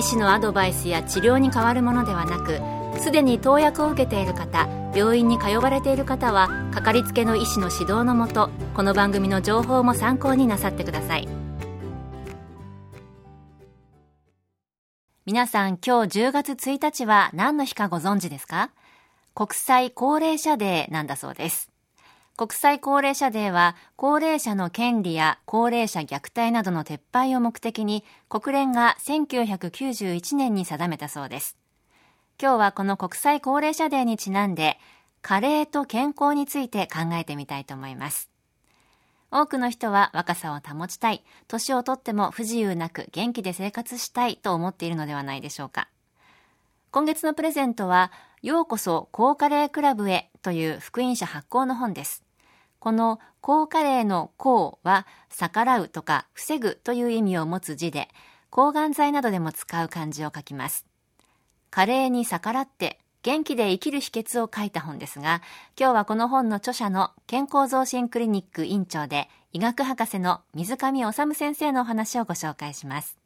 医師のアドバイスや治療に変わるものではなくすでに投薬を受けている方病院に通われている方はかかりつけの医師の指導のもとこの番組の情報も参考になさってください。皆さん今日10月1日は何の日かご存知ですか？国際高齢者デーなんだそうです。国際高齢者デーは高齢者の権利や高齢者虐待などの撤廃を目的に国連が1991年に定めたそうです。今日はこの国際高齢者デーにちなんで加齢と健康について考えてみたいと思います。多くの人は若さを保ちたい年をとっても不自由なく元気で生活したいと思っているのではないでしょうか。今月のプレゼントはようこそ高カレークラブへという福音社発行の本です。この高加齢の高は逆らうとか防ぐという意味を持つ字で抗がん剤などでも使う漢字を書きます。加齢に逆らって元気で生きる秘訣を書いた本ですが今日はこの本の著者の健康増進クリニック院長で医学博士の水上治先生のお話をご紹介します。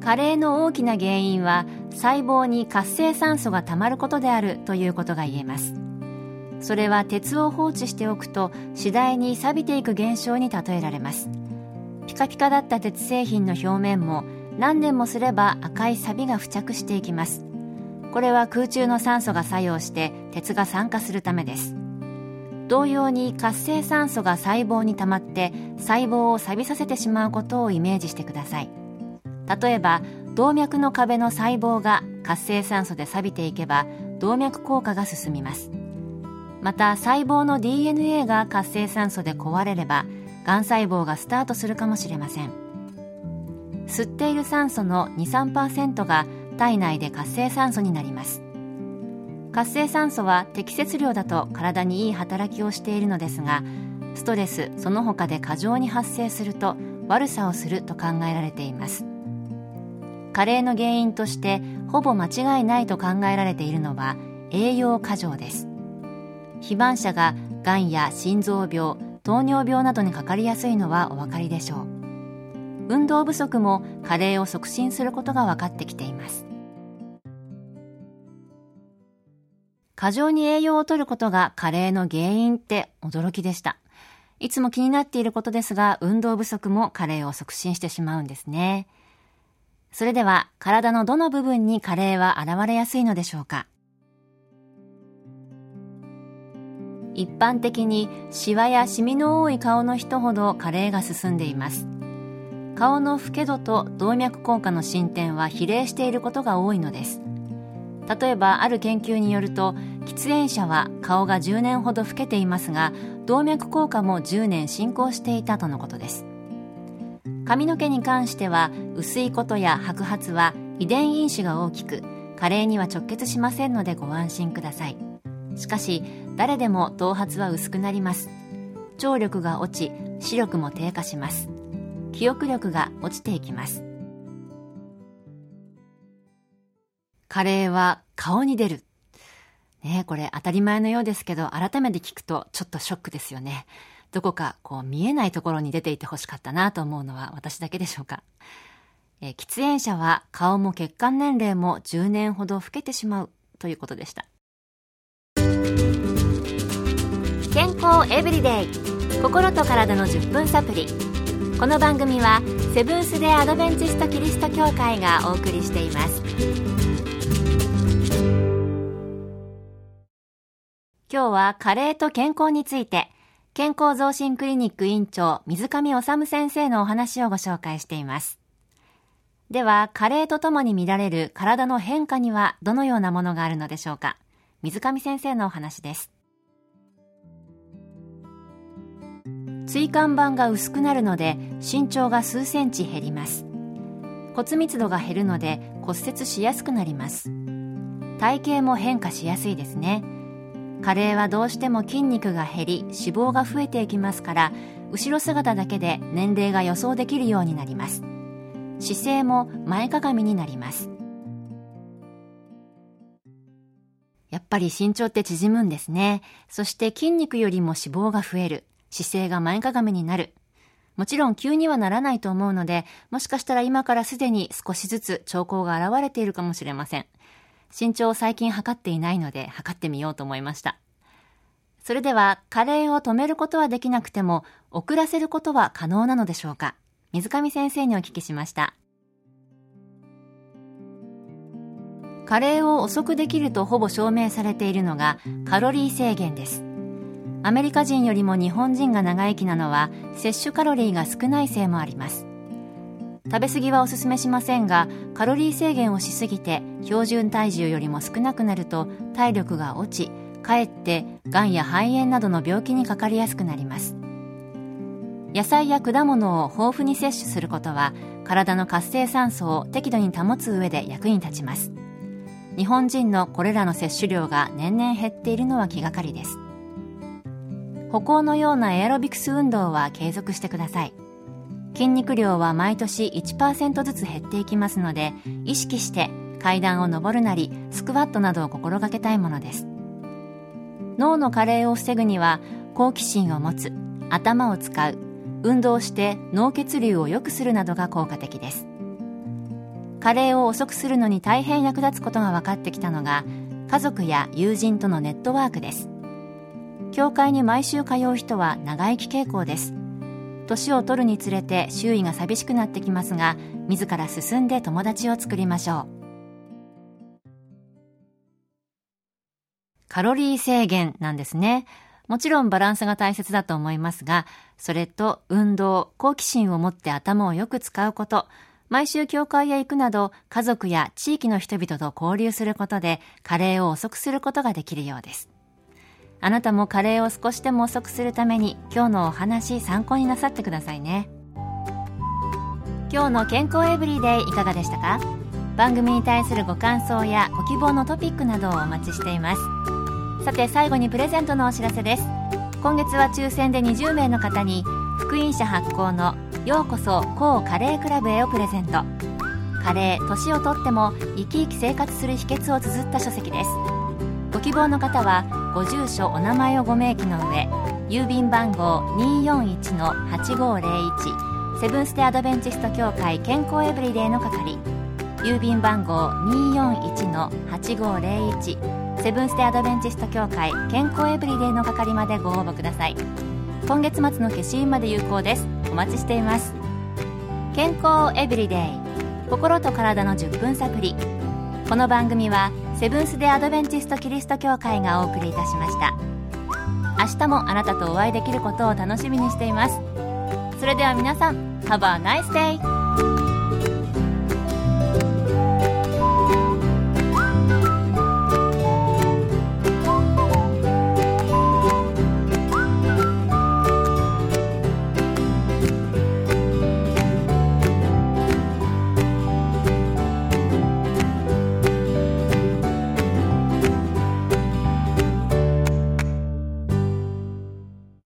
加齢の大きな原因は細胞に活性酸素がたまることであるということが言えます。それは鉄を放置しておくと次第に錆びていく現象に例えられます。ピカピカだった鉄製品の表面も何年もすれば赤い錆が付着していきます。これは空中の酸素が作用して鉄が酸化するためです。同様に活性酸素が細胞に溜まって細胞を錆びさせてしまうことをイメージしてください。例えば動脈の壁の細胞が活性酸素で錆びていけば動脈硬化が進みます。また細胞の DNA が活性酸素で壊れればがん細胞がスタートするかもしれません。吸っている酸素の23%が体内で活性酸素になります。活性酸素は適切量だと体にいい働きをしているのですがストレスその他で過剰に発生すると悪さをすると考えられています。加齢の原因としてほぼ間違いないと考えられているのは栄養過剰です。肥満者ががんや心臓病糖尿病などにかかりやすいのはお分かりでしょう。運動不足も加齢を促進することが分かってきています。過剰に栄養を摂ることが加齢の原因って驚きでした。いつも気になっていることですが運動不足も加齢を促進してしまうんですね。それでは体のどの部分に加齢は現れやすいのでしょうか？一般的にシワやシミの多い顔の人ほど加齢が進んでいます。顔の老け度と動脈硬化の進展は比例していることが多いのです。例えばある研究によると喫煙者は顔が10年ほど老けていますが動脈硬化も10年進行していたとのことです。髪の毛に関しては薄いことや白髪は遺伝因子が大きく加齢には直結しませんのでご安心ください。しかし誰でも頭髪は薄くなります。聴力が落ち視力も低下します。記憶力が落ちていきます。加齢は顔に出る。ねこれ当たり前のようですけど改めて聞くとちょっとショックですよね。どこかこう見えないところに出ていてほしかったなと思うのは私だけでしょうか。え喫煙者は顔も血管年齢も10年ほど老けてしまうということでした。健康エブリデイ。心と体の10分サプリ。この番組はセブンス・デ・アドベンチスト・キリスト教会がお送りしています。今日は加齢と健康について健康増進クリニック院長水上治先生のお話をご紹介しています。では加齢とともに見られる体の変化にはどのようなものがあるのでしょうか。水上先生のお話です。椎間板が薄くなるので身長が数センチ減ります。骨密度が減るので骨折しやすくなります。体型も変化しやすいですね。加齢はどうしても筋肉が減り脂肪が増えていきますから後ろ姿だけで年齢が予想できるようになります。姿勢も前かがみになります。やっぱり身長って縮むんですね。そして筋肉よりも脂肪が増える。姿勢が前かがみになるもちろん急にはならないと思うので、もしかしたら今からすでに少しずつ兆候が現れているかもしれません。身長を最近測っていないので測ってみようと思いました。それでは、加齢を止めることはできなくても、遅らせることは可能なのでしょうか？水上先生にお聞きしました。加齢を遅くできるとほぼ証明されているのがカロリー制限です。アメリカ人よりも日本人が長生きなのは摂取カロリーが少ないせいもあります。食べ過ぎはおすすめしませんがカロリー制限をしすぎて標準体重よりも少なくなると体力が落ちかえってがんや肺炎などの病気にかかりやすくなります。野菜や果物を豊富に摂取することは体の活性酸素を適度に保つ上で役に立ちます。日本人のこれらの摂取量が年々減っているのは気がかりです。歩行のようなエアロビクス運動は継続してください。筋肉量は毎年1%ずつ減っていきますので意識して階段を上るなりスクワットなどを心がけたいものです。脳の加齢を防ぐには好奇心を持つ頭を使う運動して脳血流を良くするなどが効果的です。加齢を遅くするのに大変役立つことが分かってきたのが家族や友人とのネットワークです。教会に毎週通う人は長生き傾向です。年を取るにつれて周囲が寂しくなってきますが自ら進んで友達を作りましょう。カロリー制限なんですね。もちろんバランスが大切だと思いますがそれと運動好奇心を持って頭をよく使うこと毎週教会へ行くなど家族や地域の人々と交流することで加齢を遅くすることができるようです。あなたも加齢を少しでも遅くするために今日のお話参考になさってくださいね。今日の健康エブリデイいかがでしたか？番組に対するご感想やご希望のトピックなどをお待ちしています。さて最後にプレゼントのお知らせです。今月は抽選で20名の方に福音社発行のようこそ高カレークラブへをプレゼント。カレー年をとっても生き生き生活する秘訣を綴った書籍です。ご希望の方はご住所お名前をご明記の上郵便番号241-8501セブンス・テ・アドベンチスト協会健康エブリデイの係郵便番号241-8501セブンス・テ・アドベンチスト協会健康エブリデイの係までご応募ください。今月末の消印まで有効です。お待ちしています。健康エブリデイ心と体の10分サプリこの番組はセブンス・デ・アドベンチスト・キリスト教会がお送りいたしました明日もあなたとお会いできることを楽しみにしていますそれでは皆さん Have a nice day!